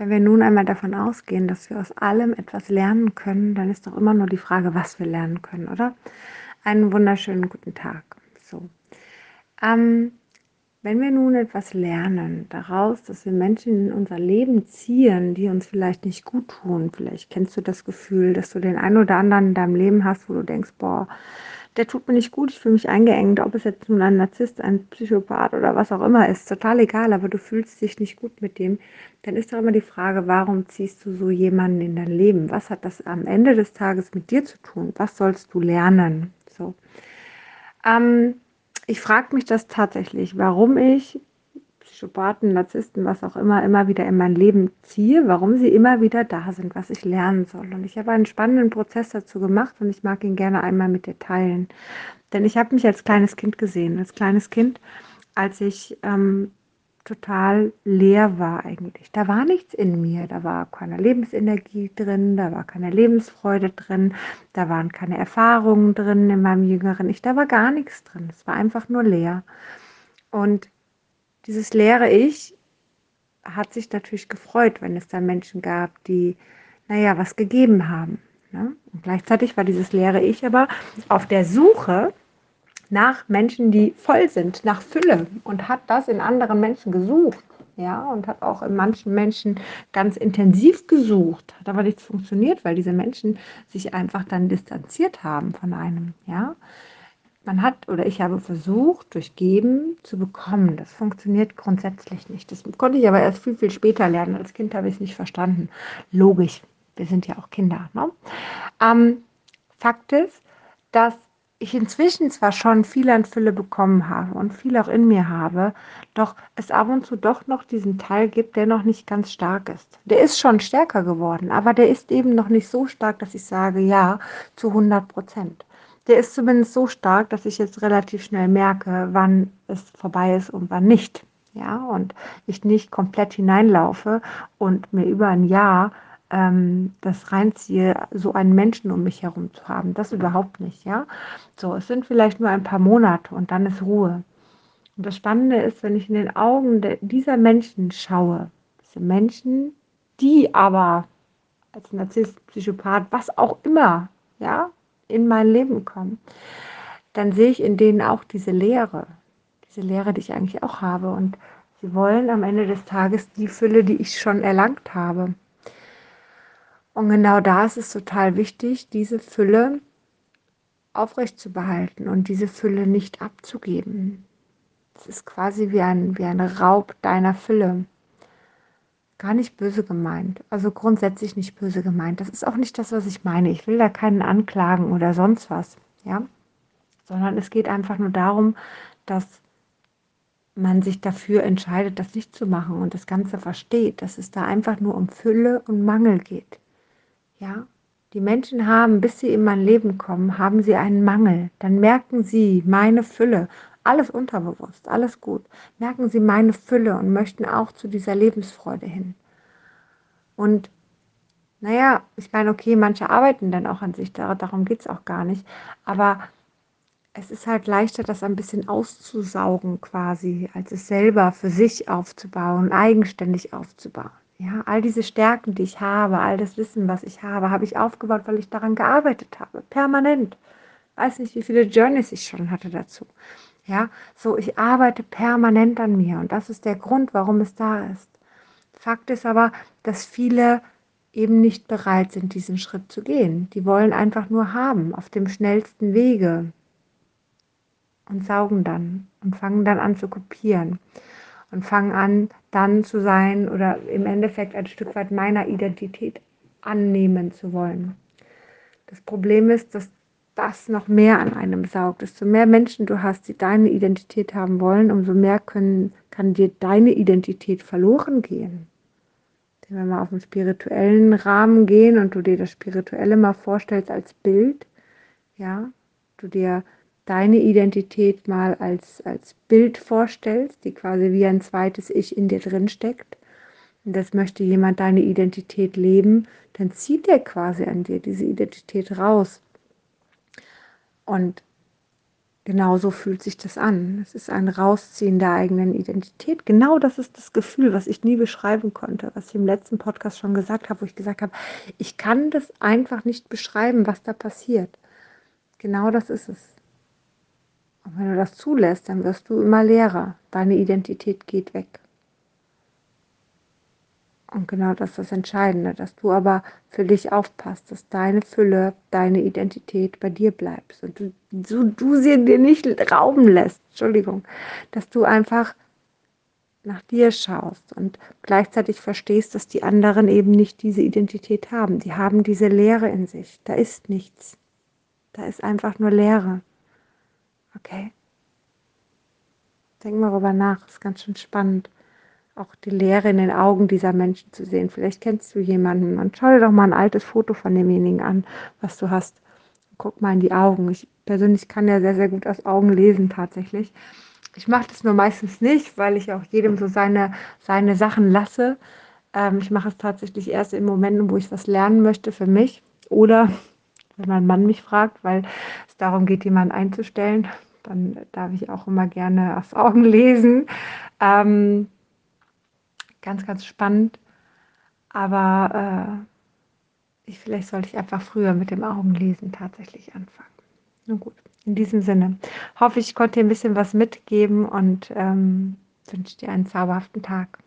Wenn wir nun einmal davon ausgehen, dass wir aus allem etwas lernen können, dann ist doch immer nur die Frage, was wir lernen können, oder? Einen wunderschönen guten Tag. So. Ähm, wenn wir nun etwas lernen daraus, dass wir Menschen in unser Leben ziehen, die uns vielleicht nicht gut tun, vielleicht kennst du das Gefühl, dass du den einen oder anderen in deinem Leben hast, wo du denkst, boah, der tut mir nicht gut, ich fühle mich eingeengt, ob es jetzt nun ein Narzisst, ein Psychopath oder was auch immer ist, total egal, aber du fühlst dich nicht gut mit dem, dann ist doch immer die Frage, warum ziehst du so jemanden in dein Leben? Was hat das am Ende des Tages mit dir zu tun? Was sollst du lernen? So. Ähm, ich frage mich das tatsächlich, warum ich Psychopathen, Narzissten, was auch immer, immer wieder in mein Leben ziehe, warum sie immer wieder da sind, was ich lernen soll. Und ich habe einen spannenden Prozess dazu gemacht und ich mag ihn gerne einmal mit dir teilen. Denn ich habe mich als kleines Kind gesehen, als kleines Kind, als ich ähm, total leer war eigentlich. Da war nichts in mir, da war keine Lebensenergie drin, da war keine Lebensfreude drin, da waren keine Erfahrungen drin in meinem jüngeren Ich, da war gar nichts drin. Es war einfach nur leer. Und dieses leere Ich hat sich natürlich gefreut, wenn es da Menschen gab, die, naja, was gegeben haben. Ne? Und gleichzeitig war dieses leere Ich aber auf der Suche nach Menschen, die voll sind, nach Fülle und hat das in anderen Menschen gesucht. Ja, und hat auch in manchen Menschen ganz intensiv gesucht, hat aber nichts funktioniert, weil diese Menschen sich einfach dann distanziert haben von einem. Ja, man hat oder ich habe versucht, durch Geben zu bekommen. Das funktioniert grundsätzlich nicht. Das konnte ich aber erst viel, viel später lernen. Als Kind habe ich es nicht verstanden. Logisch, wir sind ja auch Kinder. Ne? Ähm, Fakt ist, dass ich inzwischen zwar schon viel an Fülle bekommen habe und viel auch in mir habe, doch es ab und zu doch noch diesen Teil gibt, der noch nicht ganz stark ist. Der ist schon stärker geworden, aber der ist eben noch nicht so stark, dass ich sage, ja, zu 100 Prozent der ist zumindest so stark, dass ich jetzt relativ schnell merke, wann es vorbei ist und wann nicht. Ja, und ich nicht komplett hineinlaufe und mir über ein Jahr ähm, das reinziehe, so einen Menschen um mich herum zu haben. Das überhaupt nicht, ja. So, es sind vielleicht nur ein paar Monate und dann ist Ruhe. Und das Spannende ist, wenn ich in den Augen dieser Menschen schaue, diese Menschen, die aber als Narzisst, Psychopath, was auch immer, ja, in mein Leben kommen, dann sehe ich in denen auch diese Leere, diese Leere, die ich eigentlich auch habe. Und sie wollen am Ende des Tages die Fülle, die ich schon erlangt habe. Und genau da ist es total wichtig, diese Fülle aufrecht zu behalten und diese Fülle nicht abzugeben. Es ist quasi wie ein, wie ein Raub deiner Fülle. Gar nicht böse gemeint. Also grundsätzlich nicht böse gemeint. Das ist auch nicht das, was ich meine. Ich will da keinen anklagen oder sonst was. Ja? Sondern es geht einfach nur darum, dass man sich dafür entscheidet, das nicht zu machen und das Ganze versteht, dass es da einfach nur um Fülle und Mangel geht. Ja? Die Menschen haben, bis sie in mein Leben kommen, haben sie einen Mangel. Dann merken sie meine Fülle alles unterbewusst, alles gut. Merken Sie meine Fülle und möchten auch zu dieser Lebensfreude hin. Und naja, ich meine, okay, manche arbeiten dann auch an sich, darum geht es auch gar nicht. Aber es ist halt leichter, das ein bisschen auszusaugen quasi, als es selber für sich aufzubauen, eigenständig aufzubauen. Ja, all diese Stärken, die ich habe, all das Wissen, was ich habe, habe ich aufgebaut, weil ich daran gearbeitet habe, permanent. Weiß nicht, wie viele Journeys ich schon hatte dazu. Ja, so ich arbeite permanent an mir und das ist der Grund, warum es da ist. Fakt ist aber, dass viele eben nicht bereit sind, diesen Schritt zu gehen. Die wollen einfach nur haben, auf dem schnellsten Wege und saugen dann und fangen dann an zu kopieren und fangen an dann zu sein oder im Endeffekt ein Stück weit meiner Identität annehmen zu wollen. Das Problem ist, dass das noch mehr an einem saugt. Desto mehr Menschen du hast, die deine Identität haben wollen, umso mehr können, kann dir deine Identität verloren gehen. Denn wenn wir auf den spirituellen Rahmen gehen und du dir das Spirituelle mal vorstellst als Bild, ja, du dir deine Identität mal als, als Bild vorstellst, die quasi wie ein zweites Ich in dir drin steckt, und das möchte jemand deine Identität leben, dann zieht er quasi an dir diese Identität raus. Und genauso fühlt sich das an. Es ist ein Rausziehen der eigenen Identität. Genau das ist das Gefühl, was ich nie beschreiben konnte, was ich im letzten Podcast schon gesagt habe, wo ich gesagt habe, ich kann das einfach nicht beschreiben, was da passiert. Genau das ist es. Und wenn du das zulässt, dann wirst du immer leerer. Deine Identität geht weg. Und genau das ist das Entscheidende, dass du aber für dich aufpasst, dass deine Fülle, deine Identität bei dir bleibt und du, du, du sie dir nicht rauben lässt, Entschuldigung, dass du einfach nach dir schaust und gleichzeitig verstehst, dass die anderen eben nicht diese Identität haben. Die haben diese Leere in sich. Da ist nichts. Da ist einfach nur Leere. Okay? Denk mal darüber nach, ist ganz schön spannend auch die Leere in den Augen dieser Menschen zu sehen. Vielleicht kennst du jemanden und schau dir doch mal ein altes Foto von demjenigen an, was du hast. Guck mal in die Augen. Ich persönlich kann ja sehr, sehr gut aus Augen lesen tatsächlich. Ich mache das nur meistens nicht, weil ich auch jedem so seine, seine Sachen lasse. Ähm, ich mache es tatsächlich erst in Momenten, wo ich was lernen möchte für mich oder wenn mein Mann mich fragt, weil es darum geht, jemanden einzustellen, dann darf ich auch immer gerne aus Augen lesen. Ähm, ganz, ganz spannend. Aber äh, ich, vielleicht sollte ich einfach früher mit dem Augenlesen tatsächlich anfangen. Nun gut, in diesem Sinne hoffe ich, konnte dir ein bisschen was mitgeben und ähm, wünsche dir einen zauberhaften Tag.